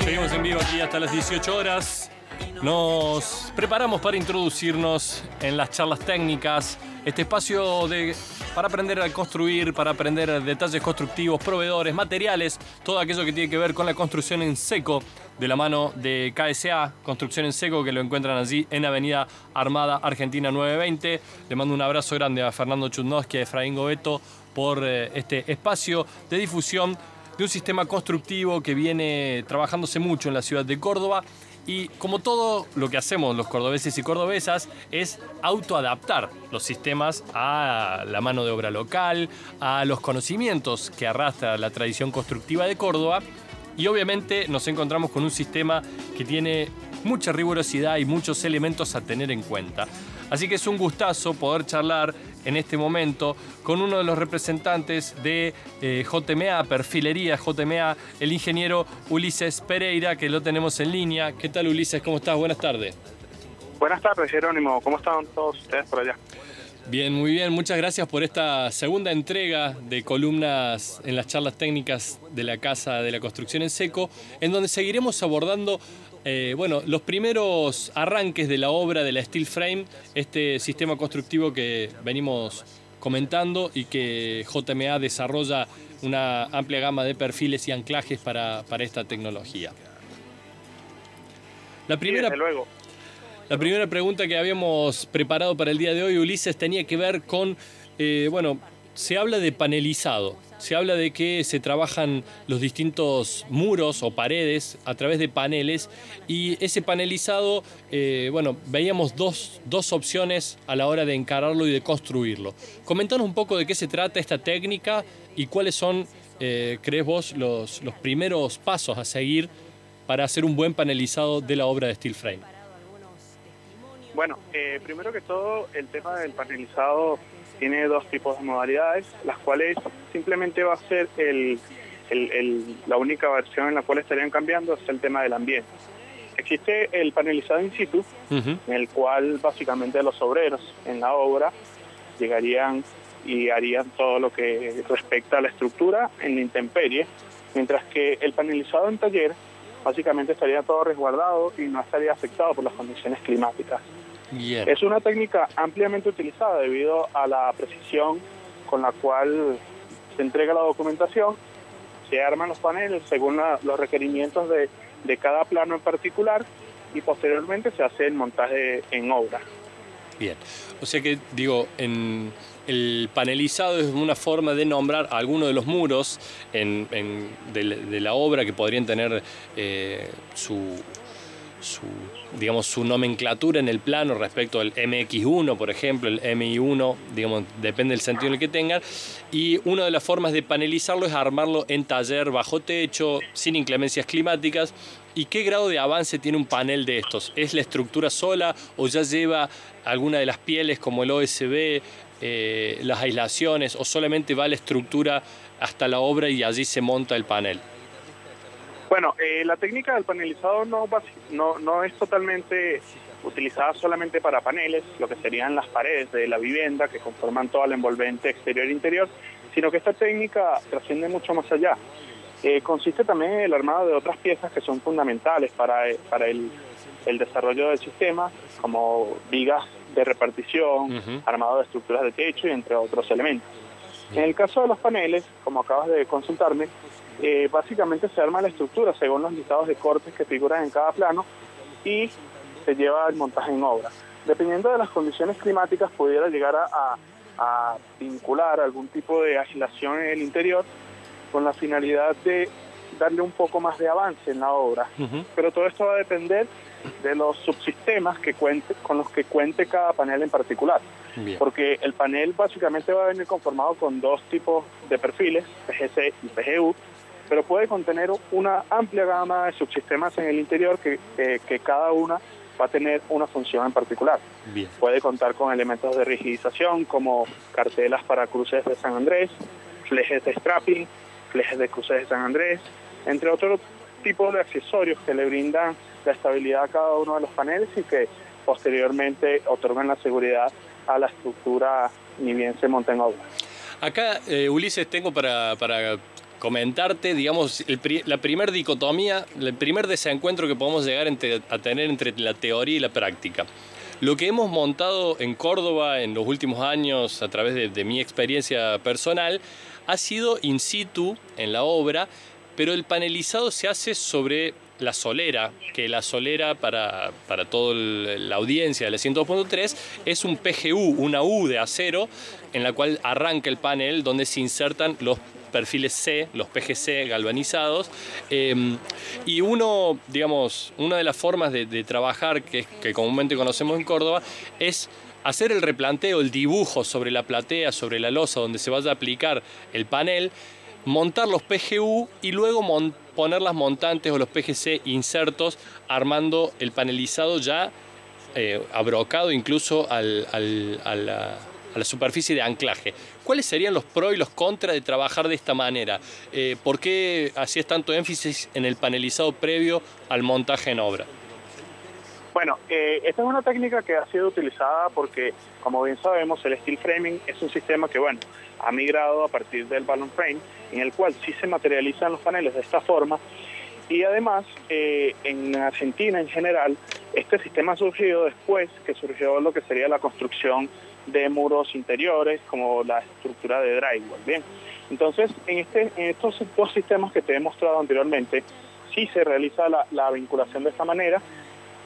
Seguimos en vivo aquí hasta las 18 horas. Nos preparamos para introducirnos en las charlas técnicas, este espacio de, para aprender a construir, para aprender detalles constructivos, proveedores, materiales, todo aquello que tiene que ver con la construcción en seco, de la mano de KSA, Construcción en Seco, que lo encuentran allí en Avenida Armada Argentina 920. Le mando un abrazo grande a Fernando Chudnowski a Efraín Gobeto por eh, este espacio de difusión de un sistema constructivo que viene trabajándose mucho en la ciudad de Córdoba y como todo lo que hacemos los cordobeses y cordobesas es autoadaptar los sistemas a la mano de obra local, a los conocimientos que arrastra la tradición constructiva de Córdoba y obviamente nos encontramos con un sistema que tiene mucha rigurosidad y muchos elementos a tener en cuenta. Así que es un gustazo poder charlar en este momento con uno de los representantes de eh, JMA, Perfilería JMA, el ingeniero Ulises Pereira, que lo tenemos en línea. ¿Qué tal Ulises? ¿Cómo estás? Buenas tardes. Buenas tardes, Jerónimo. ¿Cómo están todos ustedes por allá? Bien, muy bien. Muchas gracias por esta segunda entrega de columnas en las charlas técnicas de la Casa de la Construcción en Seco, en donde seguiremos abordando eh, bueno, los primeros arranques de la obra de la Steel Frame, este sistema constructivo que venimos comentando y que JMA desarrolla una amplia gama de perfiles y anclajes para, esta tecnología. La primera, luego. la primera pregunta que habíamos preparado para el día de hoy, Ulises, tenía que ver con, eh, bueno, se habla de panelizado se habla de que se trabajan los distintos muros o paredes a través de paneles y ese panelizado, eh, bueno, veíamos dos, opciones a la hora de encararlo y de construirlo. Comentanos un poco de qué se trata esta técnica y cuáles son, eh, crees vos, los, los primeros pasos a seguir para hacer un buen panelizado de la obra de Steel Frame. Bueno, eh, primero que todo, el tema del panelizado tiene dos tipos de modalidades, las cuales simplemente va a ser el, la única versión en la cual estarían cambiando es el tema del ambiente. Existe el panelizado in situ, en el cual básicamente los obreros en la obra llegarían y harían todo lo que respecta a la estructura en la intemperie, mientras que el panelizado en taller básicamente estaría todo resguardado y no estaría afectado por las condiciones climáticas. Es una técnica ampliamente utilizada debido a la precisión con la cual se entrega la documentación, se arman los paneles según los requerimientos de, de cada plano en particular y posteriormente se hace el montaje en obra. Bien, o sea que digo, el panelizado es una forma de nombrar algunos de los muros en, de, la obra que podrían tener eh, su su, digamos, su nomenclatura en el plano respecto al MX1, por ejemplo, el MI1, digamos, depende del sentido en el que tengan. Y una de las formas de panelizarlo es armarlo en taller bajo techo, sin inclemencias climáticas. ¿Y qué grado de avance tiene un panel de estos? ¿Es la estructura sola o ya lleva alguna de las pieles como el OSB, eh, las aislaciones, o solamente va la estructura hasta la obra y allí se monta el panel? Bueno, eh, la técnica del panelizado no, no, no es totalmente utilizada solamente para paneles, lo que serían las paredes de la vivienda que conforman toda la envolvente exterior e interior, sino que esta técnica trasciende mucho más allá. Eh, consiste también en el armado de otras piezas que son fundamentales para, eh, para el, desarrollo del sistema, como vigas de repartición, armado de estructuras de techo y entre otros elementos. En el caso de los paneles, como acabas de consultarme, eh, básicamente se arma la estructura según los listados de cortes que figuran en cada plano y se lleva el montaje en obra. Dependiendo de las condiciones climáticas, pudiera llegar a, vincular algún tipo de aislación en el interior con la finalidad de darle un poco más de avance en la obra. Pero todo esto va a depender de los subsistemas que cuente, con los que cuente cada panel en particular. Porque el panel básicamente va a venir conformado con dos tipos de perfiles, PGC y PGU, pero puede contener una amplia gama de subsistemas en el interior que, que cada una va a tener una función en particular. Puede contar con elementos de rigidización como cartelas para cruces de San Andrés, flejes de strapping, flejes de cruces de San Andrés, entre otros tipos de accesorios que le brindan la estabilidad a cada uno de los paneles y que posteriormente otorgan la seguridad a la estructura ni bien se monta en obra. Acá, eh, Ulises, tengo para, para comentarte, digamos, la primer dicotomía, el primer desencuentro que podemos llegar a tener entre la teoría y la práctica. Lo que hemos montado en Córdoba en los últimos años a través de, mi experiencia personal ha sido in situ en la obra, pero el panelizado se hace sobre la solera, que la solera para, para toda la audiencia del 102.3 es un PGU, una U de acero, en la cual arranca el panel donde se insertan los perfiles C, los PGC galvanizados. Em, y uno, digamos, una de las formas de, trabajar que, que comúnmente conocemos en Córdoba es hacer el replanteo, el dibujo sobre la platea, sobre la losa donde se vaya a aplicar el panel, montar los PGU y luego poner las montantes o los PGC insertos armando el panelizado ya eh, abrocado incluso al, a a la superficie de anclaje. ¿Cuáles serían los pros y los contras de trabajar de esta manera? Eh, ¿Por qué hacías tanto énfasis en el panelizado previo al montaje en obra? Bueno, eh, esta es una técnica que ha sido utilizada porque, como bien sabemos, el steel framing es un sistema que, bueno, ha migrado a partir del balloon frame, en el cual sí se materializan los paneles de esta forma. Y además, eh, en Argentina en general, este sistema ha surgido después que surgió lo que sería la construcción de muros interiores, como la estructura de drywall. Bien, entonces en, este, en estos dos sistemas que te he mostrado anteriormente, sí se realiza la, vinculación de esta manera,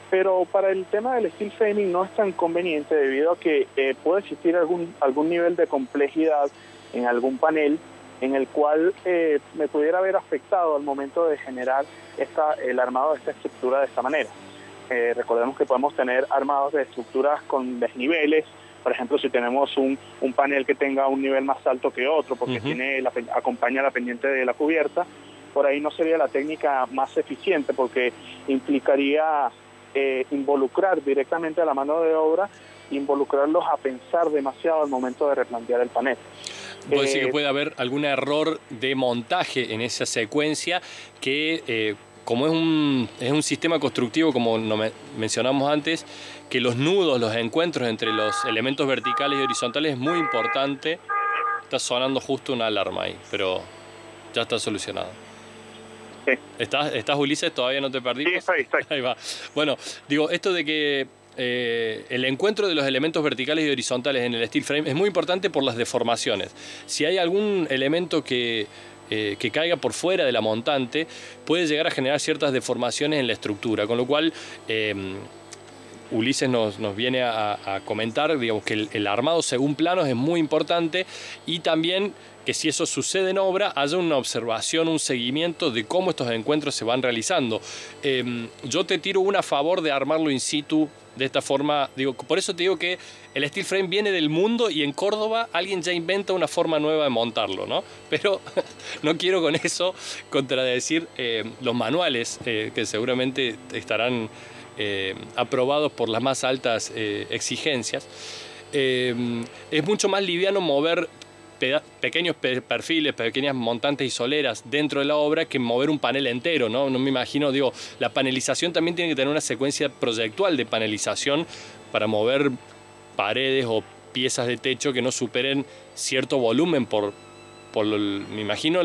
pero para el tema del steel framing no es tan conveniente debido a que eh, puede existir algún, algún nivel de complejidad en algún panel en el cual eh, me pudiera haber afectado al momento de generar esta, el armado de esta estructura de esta manera. Eh, recordemos que podemos tener armados de estructuras con desniveles, por ejemplo, si tenemos un, un panel que tenga un nivel más alto que otro, porque tiene la, acompaña la pendiente de la cubierta, por ahí no sería la técnica más eficiente porque implicaría eh, involucrar directamente a la mano de obra, involucrarlos a pensar demasiado al momento de replantear el panel. Puede decir que eh, puede haber algún error de montaje en esa secuencia que eh, como es un, es un sistema constructivo, como mencionamos antes, que los nudos, los encuentros entre los elementos verticales y horizontales es muy importante. Está sonando justo una alarma ahí, pero ya está solucionado. ¿Estás, ¿Estás, Ulises? ¿Todavía no te perdí? Sí, estoy, estoy. Ahí va. Bueno, digo, esto de que eh, el encuentro de los elementos verticales y horizontales en el steel frame es muy importante por las deformaciones. Si hay algún elemento que eh, que caiga por fuera de la montante puede llegar a generar ciertas deformaciones en la estructura, con lo cual em, Ulises nos, viene a, comentar digamos, que el, armado según planos es muy importante y también que si eso sucede en obra haya una observación, un seguimiento de cómo estos encuentros se van realizando. Em, yo te tiro una a favor de armarlo in situ de esta forma. Digo, por eso te digo que el steel frame viene del mundo y en Córdoba alguien ya inventa una forma nueva de montarlo, ¿no? Pero no quiero con eso contradecir eh, los manuales eh, que seguramente estarán eh, aprobados por las más altas exigencias. es mucho más liviano mover pequeños perfiles, pequeñas montantes y soleras dentro de la obra que mover un panel entero, ¿no? No me imagino, digo, la panelización también tiene que tener una secuencia proyectual de panelización para mover paredes o piezas de techo que no superen cierto volumen por, por me imagino,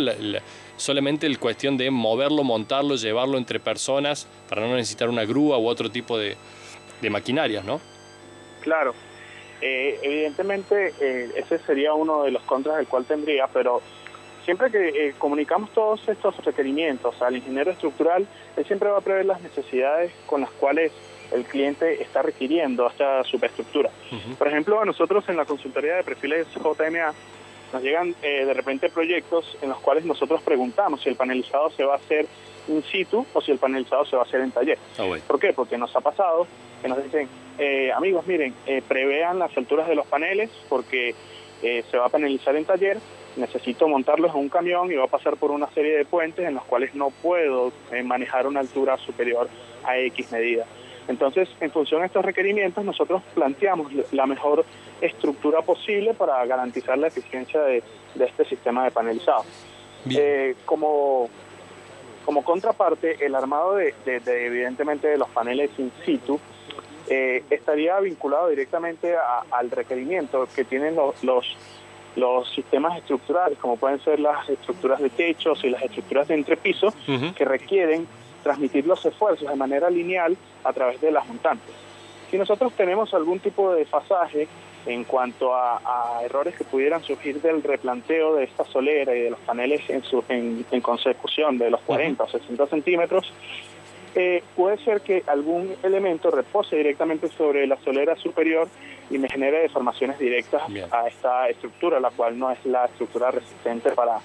solamente el cuestión de moverlo, montarlo, llevarlo entre personas para no necesitar una grúa u otro tipo de, de maquinarias, ¿no? Claro, eh, evidentemente, eh, ese sería uno de los contras del cual tendría, pero siempre que eh, comunicamos todos estos requerimientos al ingeniero estructural, él siempre va a prever las necesidades con las cuales el cliente está requiriendo esta superestructura. Por ejemplo, a nosotros en la consultoría de perfiles JMA nos llegan de repente proyectos en los cuales nosotros preguntamos si el panelizado se va a hacer in situ o si el panelizado se va a hacer en taller. Ah, ¿Por qué? Porque nos ha pasado que nos dicen, eh, amigos, miren, eh, prevean las alturas de los paneles porque eh, se va a panelizar en taller, necesito montarlos en un camión y va a pasar por una serie de puentes en los cuales no puedo manejar una altura superior a X medida. Entonces, en función de estos requerimientos, nosotros planteamos la mejor estructura posible para garantizar la eficiencia de, este sistema de panelizado. como, como contraparte, el armado de, evidentemente de los paneles in situ eh, estaría vinculado directamente al requerimiento que tienen los, los sistemas estructurales, como pueden ser las estructuras de techos y las estructuras de entrepiso, que requieren transmitir los esfuerzos de manera lineal a través de las montantes. Si nosotros tenemos algún tipo de desfasaje en cuanto a, errores que pudieran surgir del replanteo de esta solera y de los paneles en, su, en, consecución de los 40 o 60 centímetros, eh, puede ser que algún elemento repose directamente sobre la solera superior y me genere deformaciones directas a esta estructura, la cual no es la estructura resistente para,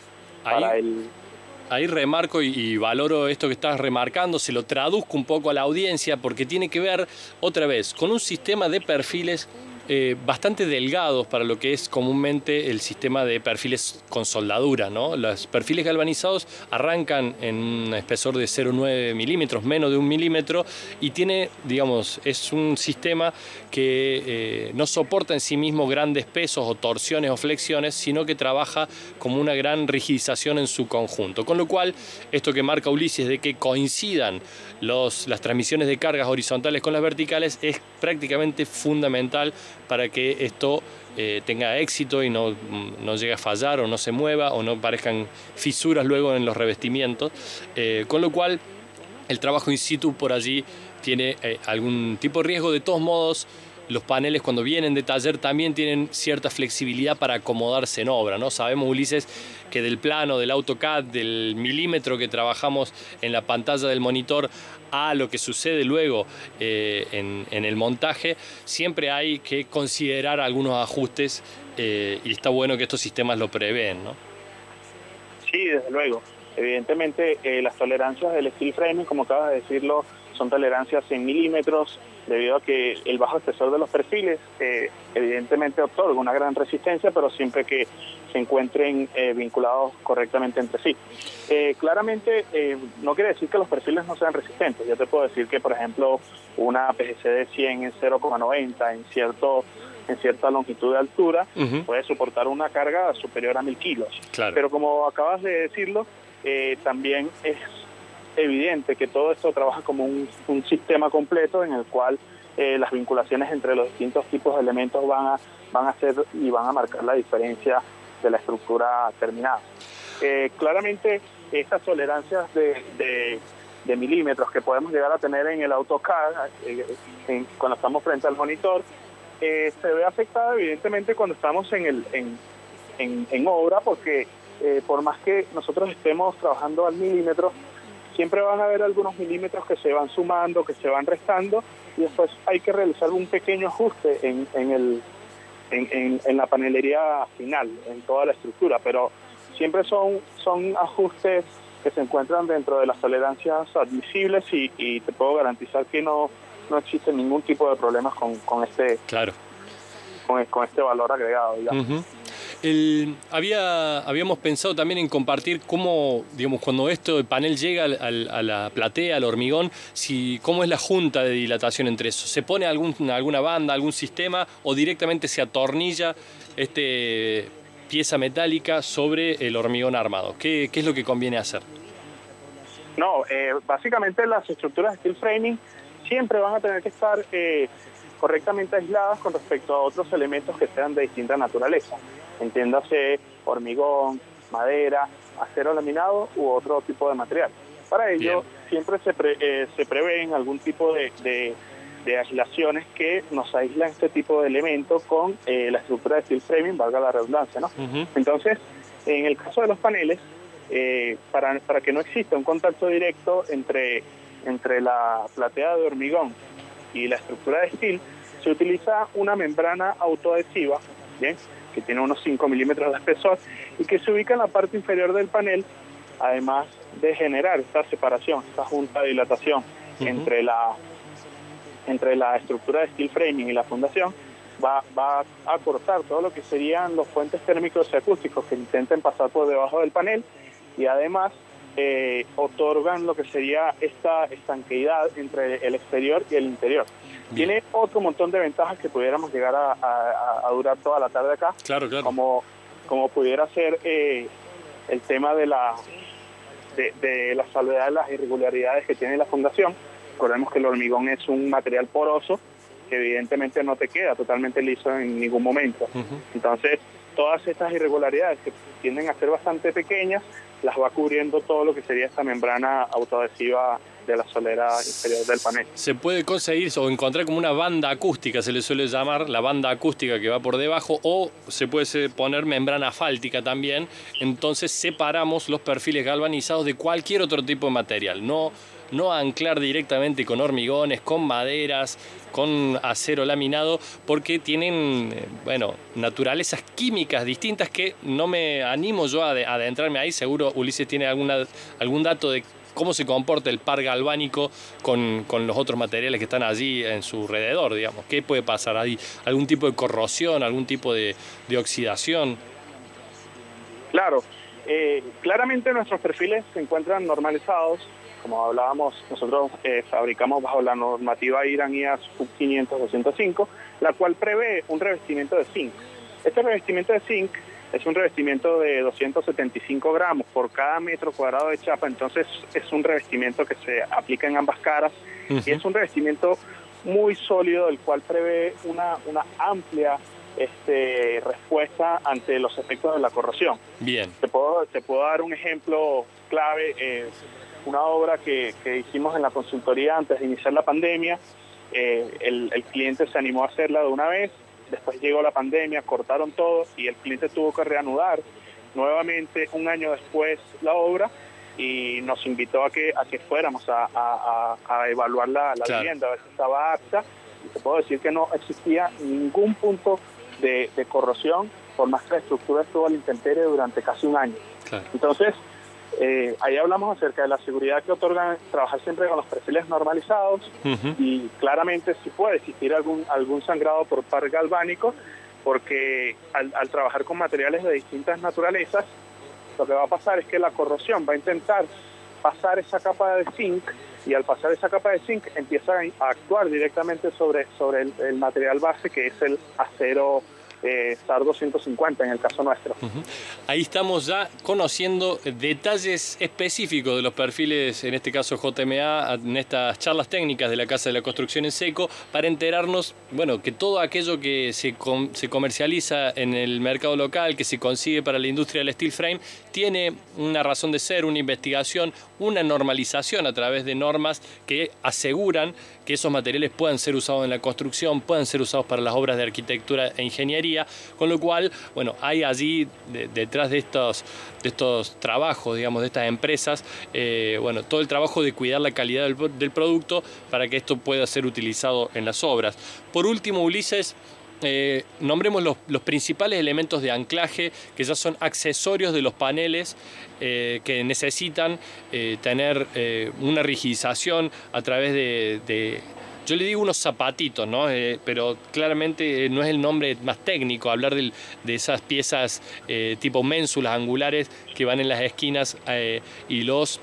para el ahí remarco y, valoro esto que estás remarcando, se lo traduzco un poco a la audiencia porque tiene que ver otra vez con un sistema de perfiles eh, bastante delgados para lo que es comúnmente el sistema de perfiles con soldadura. ¿no? Los perfiles galvanizados arrancan en un espesor de 0,9 milímetros, menos de un milímetro, y tiene, digamos, es un sistema que eh, no soporta en sí mismo grandes pesos o torsiones o flexiones, sino que trabaja como una gran rigidización en su conjunto. Con lo cual, esto que marca Ulises de que coincidan los, las transmisiones de cargas horizontales con las verticales es prácticamente fundamental para que esto eh, tenga éxito y no, no, llegue a fallar o no se mueva o no parezcan fisuras luego en los revestimientos. Eh, con lo cual, el trabajo in situ por allí tiene eh, algún tipo de riesgo. De todos modos, los paneles cuando vienen de taller también tienen cierta flexibilidad para acomodarse en obra, ¿no? Sabemos, Ulises, que del plano, del AutoCAD, del milímetro que trabajamos en la pantalla del monitor a lo que sucede luego eh, en, el montaje, siempre hay que considerar algunos ajustes eh, y está bueno que estos sistemas lo prevén, ¿no? Sí, desde luego. Evidentemente, eh, las tolerancias del steel framing, como acabas de decirlo, son tolerancias en milímetros, debido a que el bajo espesor de los perfiles eh, evidentemente otorga una gran resistencia, pero siempre que se encuentren eh, vinculados correctamente entre sí. Eh, claramente no quiere decir que los perfiles no sean resistentes. Yo te puedo decir que, por ejemplo, una PGC de 100 en 0,90 en cierto en cierta longitud de altura puede soportar una carga superior a 1000 kilos. Pero como acabas de decirlo, también es evidente que todo esto trabaja como un, sistema completo en el cual eh, las vinculaciones entre los distintos tipos de elementos van a, van a ser y van a marcar la diferencia de la estructura terminada. Eh, claramente, estas tolerancias de, milímetros que podemos llegar a tener en el AutoCAD, eh, cuando estamos frente al monitor, se ve afectada evidentemente cuando estamos en, el, en, en obra, porque por más que nosotros estemos trabajando al milímetro, siempre van a haber algunos milímetros que se van sumando, que se van restando, y después hay que realizar un pequeño ajuste en, en, el, en, en, la panelería final, en toda la estructura, pero siempre son, son ajustes que se encuentran dentro de las tolerancias admisibles y, y te puedo garantizar que no, no existe ningún tipo de problemas con, con este claro. con, con este valor agregado. Digamos había, habíamos pensado también en compartir cómo, digamos, cuando esto, el panel llega a la platea, al hormigón, si, cómo es la junta de dilatación entre eso. ¿Se pone algún, alguna banda, algún sistema o directamente se atornilla este pieza metálica sobre el hormigón armado? ¿Qué, es lo que conviene hacer? No, eh, básicamente las estructuras de steel framing siempre van a tener que estar eh, correctamente aisladas con respecto a otros elementos que sean de distinta naturaleza entiéndase hormigón, madera, acero laminado u otro tipo de material. Para ello siempre se, eh, se prevén algún tipo de, de, aislaciones que nos aíslan este tipo de elementos con eh, la estructura de steel framing, valga la redundancia. ¿no? Entonces, en el caso de los paneles, eh, para, para que no exista un contacto directo entre, entre la platea de hormigón y la estructura de steel, se utiliza una membrana autoadhesiva, ¿bien? que tiene unos 5 milímetros de espesor y que se ubica en la parte inferior del panel, además de generar esta separación, esta junta de dilatación entre, la, entre la estructura de steel framing y la fundación, va, va a cortar todo lo que serían los puentes térmicos y acústicos que intenten pasar por debajo del panel y además eh, otorgan lo que sería esta estanqueidad entre el exterior y el interior. Tiene otro montón de ventajas que pudiéramos llegar a, durar toda la tarde acá. Claro, claro. Como, como pudiera ser eh, el tema de la de, la salvedad de las irregularidades que tiene la fundación. Recordemos que el hormigón es un material poroso que evidentemente no te queda totalmente liso en ningún momento. Entonces, todas estas irregularidades que tienden a ser bastante pequeñas, las va cubriendo todo lo que sería esta membrana autoadhesiva de la solera inferior del panel. Se puede conseguir o encontrar como una banda acústica, se le suele llamar la banda acústica que va por debajo, o se puede poner membrana asfáltica también. Entonces separamos los perfiles galvanizados de cualquier otro tipo de material. No, no anclar directamente con hormigones, con maderas, con acero laminado, porque tienen, eh, bueno, naturalezas químicas distintas que no me animo yo a adentrarme ahí. Seguro Ulises tiene alguna, algún dato de cómo se comporta el par galvánico con, los otros materiales que están allí en su alrededor, digamos. ¿Qué puede pasar ahí? ¿Algún tipo de corrosión, algún tipo de, oxidación? Claro, eh, claramente nuestros perfiles se encuentran normalizados. Como hablábamos, nosotros eh, fabricamos bajo la normativa iranías FUC 500-205, la cual prevé un revestimiento de zinc. Este revestimiento de zinc es un revestimiento de 275 gramos por cada metro cuadrado de chapa, entonces es un revestimiento que se aplica en ambas caras y es un revestimiento muy sólido, el cual prevé una, una amplia este, respuesta ante los efectos de la corrosión. Bien. Te puedo, te puedo dar un ejemplo clave, eh, una obra que, que, hicimos en la consultoría antes de iniciar la pandemia, eh, el, el cliente se animó a hacerla de una vez, Después llegó la pandemia, cortaron todo y el cliente tuvo que reanudar nuevamente un año después la obra y nos invitó a que, a que fuéramos a, evaluar la, vivienda, a ver si estaba apta. Y te puedo decir que no existía ningún punto de, corrosión, por más que la estructura estuvo al intemperie durante casi un año. Entonces, eh, ahí hablamos acerca de la seguridad que otorgan trabajar siempre con los perfiles normalizados y claramente si puede existir algún, algún sangrado por par galvánico porque al, trabajar con materiales de distintas naturalezas, lo que va a pasar es que la corrosión va a intentar pasar esa capa de zinc y al pasar esa capa de zinc empieza a actuar directamente sobre, sobre el material base que es el acero eh, SAR 250 en el caso nuestro. Ahí estamos ya conociendo detalles específicos de los perfiles, en este caso JMA, en estas charlas técnicas de la Casa de la Construcción en Seco, para enterarnos, bueno, que todo aquello que se, se comercializa en el mercado local, que se consigue para la industria del steel frame, tiene una razón de ser, una investigación, una normalización a través de normas que aseguran que esos materiales puedan ser usados en la construcción, puedan ser usados para las obras de arquitectura e ingeniería con lo cual, bueno, hay allí detrás de estos, de estos trabajos, digamos, de estas empresas, eh, bueno, todo el trabajo de cuidar la calidad del, producto para que esto pueda ser utilizado en las obras. Por último, Ulises, eh, nombremos los, principales elementos de anclaje que ya son accesorios de los paneles eh, que necesitan tener una rigidización a través de, yo le digo unos zapatitos, ¿no? Eh, pero claramente eh, no es el nombre más técnico, hablar de esas piezas eh, tipo ménsulas angulares que van en las esquinas y los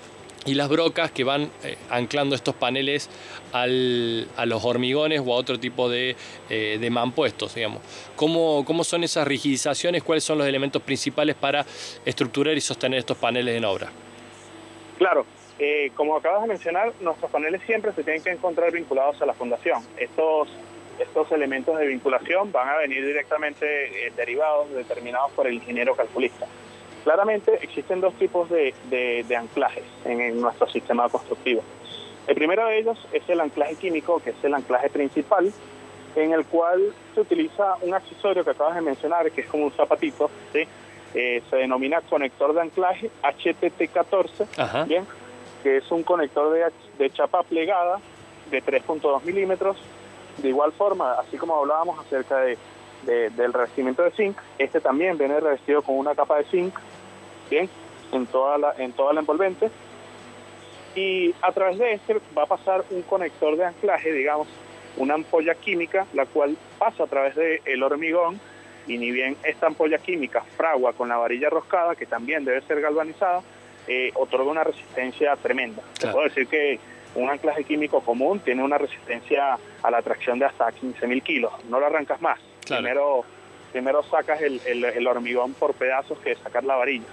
y las brocas que van anclando estos paneles a los hormigones o a otro tipo de, de mampuestos, digamos. ¿Cómo, ¿Cómo, son esas rigidizaciones? ¿Cuáles son los elementos principales para estructurar y sostener estos paneles en obra? Claro, eh, como acabas de mencionar, nuestros paneles siempre se tienen que encontrar vinculados a la fundación. Estos, estos elementos de vinculación van a venir directamente eh, derivados, determinados por el ingeniero calculista. Claramente existen dos tipos de, anclajes en, nuestro sistema constructivo. El primero de ellos es el anclaje químico, que es el anclaje principal, en el cual se utiliza un accesorio que acabas de mencionar, que es como un zapatito, eh, se denomina conector de anclaje HTT14, ¿bien? Que es un conector de, chapa plegada de 3.2 milímetros. De igual forma, así como hablábamos acerca de, del revestimiento de zinc, este también viene revestido con una capa de zinc, bien, en toda la, en toda la envolvente. Y a través de este va a pasar un conector de anclaje, digamos, una ampolla química, la cual pasa a través del hormigón y ni bien esta ampolla química fragua con la varilla roscada, que también debe ser galvanizada, eh, otorga una resistencia tremenda. Te puedo decir que un anclaje químico común tiene una resistencia a la tracción de hasta 15.000 kilos. No lo arrancas más. Primero, primero sacas el, el, hormigón por pedazos que sacar la varilla.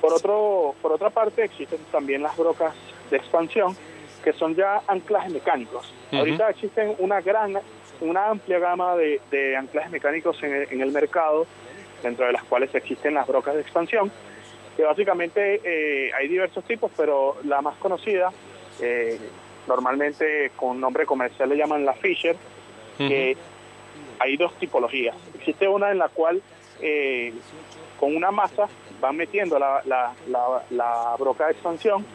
Por, otro, por otra parte, existen también las brocas de expansión, que son ya anclajes mecánicos. Ahorita existen una gran, una amplia gama de, de anclajes mecánicos en el, en el mercado dentro de las cuales existen las brocas de expansión, que básicamente eh, hay diversos tipos, pero la más conocida, eh, normalmente con nombre comercial le llaman la Fisher, que hay dos tipologías. Existe una en la cual eh, con una masa van metiendo la, la, la, broca de expansión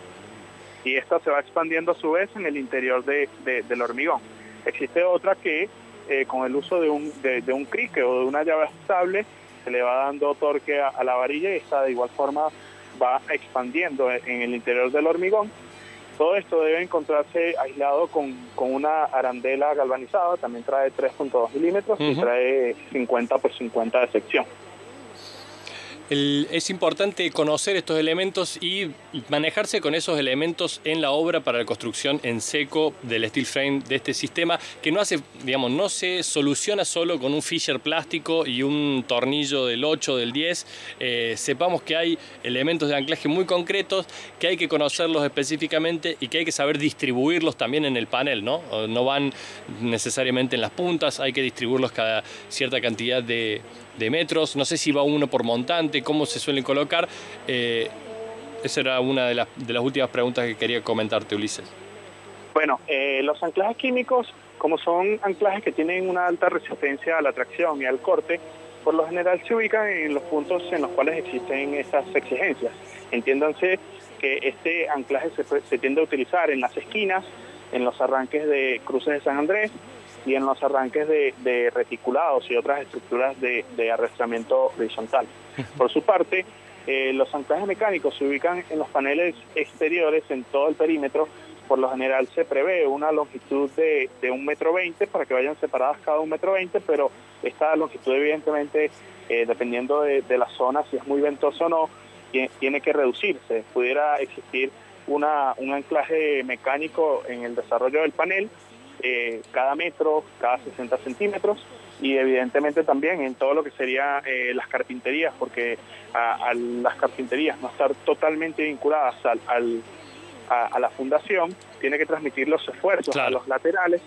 y esta se va expandiendo a su vez en el interior de, del hormigón. Existe otra que con el uso de un, de, un crique o de una llave estable se le va dando torque a, la varilla y esta de igual forma va expandiendo en el interior del hormigón. Todo esto debe encontrarse aislado con, con una arandela galvanizada, también trae 3.2 milímetros y trae 50 por 50 de sección es importante conocer estos elementos y manejarse con esos elementos en la obra para la construcción en seco del steel frame de este sistema que no hace, digamos, no se soluciona solo con un Fisher plástico y un tornillo del 8 del 10. Eh, sepamos que hay elementos de anclaje muy concretos, que hay que conocerlos específicamente y que hay que saber distribuirlos también en el panel, ¿no? No van necesariamente en las puntas, hay que distribuirlos cada cierta cantidad de de metros, no sé si va uno por montante, cómo se suelen colocar. Eh, esa era una de las, de las últimas preguntas que quería comentarte, Ulises. Bueno, eh, los anclajes químicos, como son anclajes que tienen una alta resistencia a la tracción y al corte, por lo general se ubican en los puntos en los cuales existen estas exigencias. Entiéndanse que este anclaje se, se tiende a utilizar en las esquinas, en los arranques de cruces de San Andrés, y en los arranques de, reticulados y otras estructuras de, arrastramiento horizontal. Por su parte, eh, los anclajes mecánicos se ubican en los paneles exteriores en todo el perímetro. Por lo general se prevé una longitud de, de un metro veinte para que vayan separadas cada un metro veinte, pero esta longitud evidentemente, eh, dependiendo de, la zona, si es muy ventoso o no, tiene que reducirse. Pudiera existir una, un anclaje mecánico en el desarrollo del panel eh, cada metro, cada 60 centímetros y evidentemente también en todo lo que sería eh, las carpinterías, porque a, las carpinterías no estar totalmente vinculadas al, a, la fundación, tiene que transmitir los esfuerzos a los laterales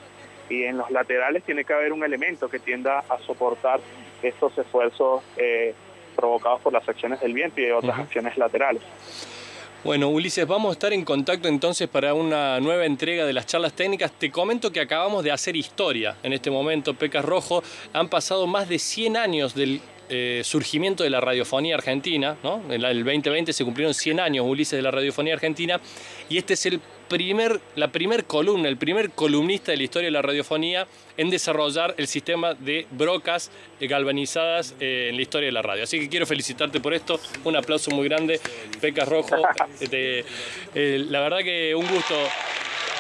y en los laterales tiene que haber un elemento que tienda a soportar estos esfuerzos eh, provocados por las acciones del viento y de otras acciones laterales. Bueno, Ulises, vamos a estar en contacto entonces para una nueva entrega de las charlas técnicas. Te comento que acabamos de hacer historia en este momento, Pecas Rojo. Han pasado más de 100 años del eh, surgimiento de la radiofonía argentina, ¿no? En el 2020 se cumplieron 100 años, Ulises, de la radiofonía argentina, y este es el primer, la primer columna, el primer columnista de la historia de la radiofonía en desarrollar el sistema de brocas galvanizadas eh, en la historia de la radio. Así que quiero felicitarte por esto, un aplauso muy grande, Pecas Rojo. Este, eh, la verdad que un gusto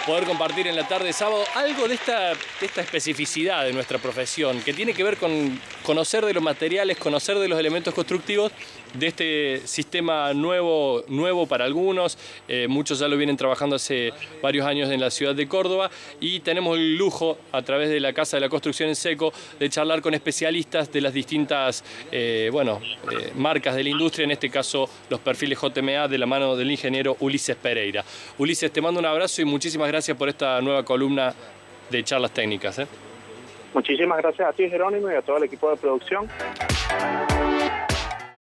poder compartir en la tarde de sábado algo de esta, esta especificidad de nuestra profesión, que tiene que ver con conocer de los materiales, conocer de los elementos constructivos de este sistema nuevo, nuevo para algunos. Eh, muchos ya lo vienen trabajando hace varios años en la ciudad de Córdoba y tenemos el lujo a través de la Casa de la Construcción en Seco de charlar con especialistas de las distintas eh, bueno, eh, marcas de la industria, en este caso los perfiles JMA de la mano del ingeniero Ulises Pereira. Ulises, te mando un abrazo y muchísimas gracias por esta nueva columna de charlas técnicas. Muchísimas gracias a ti, Jerónimo, y a todo el equipo de producción.